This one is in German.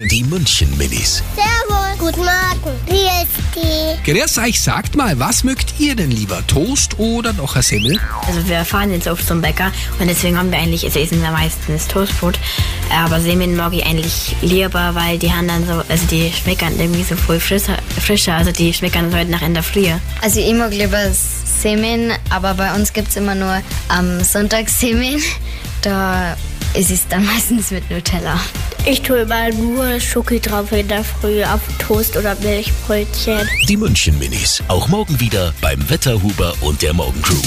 Die München Minis. Servus. Guten Morgen. Wie ist die? Grüß euch, sagt mal, was mögt ihr denn lieber? Toast oder noch ein Semmel? Also wir fahren jetzt oft zum Bäcker und deswegen haben wir eigentlich, also essen wir meistens Toastbrot. Aber Semmeln mag ich eigentlich lieber, weil die haben dann so, also die schmecken irgendwie so voll frischer, frischer also die schmecken halt nach in der Früh. Also ich mag lieber Semmeln, aber bei uns gibt es immer nur am Sonntag Semmeln. Da ist es dann meistens mit Nutella. Ich tue immer nur Schoki drauf in der Früh auf Toast oder Milchbrötchen. Die München Minis. Auch morgen wieder beim Wetterhuber und der Morgencrew.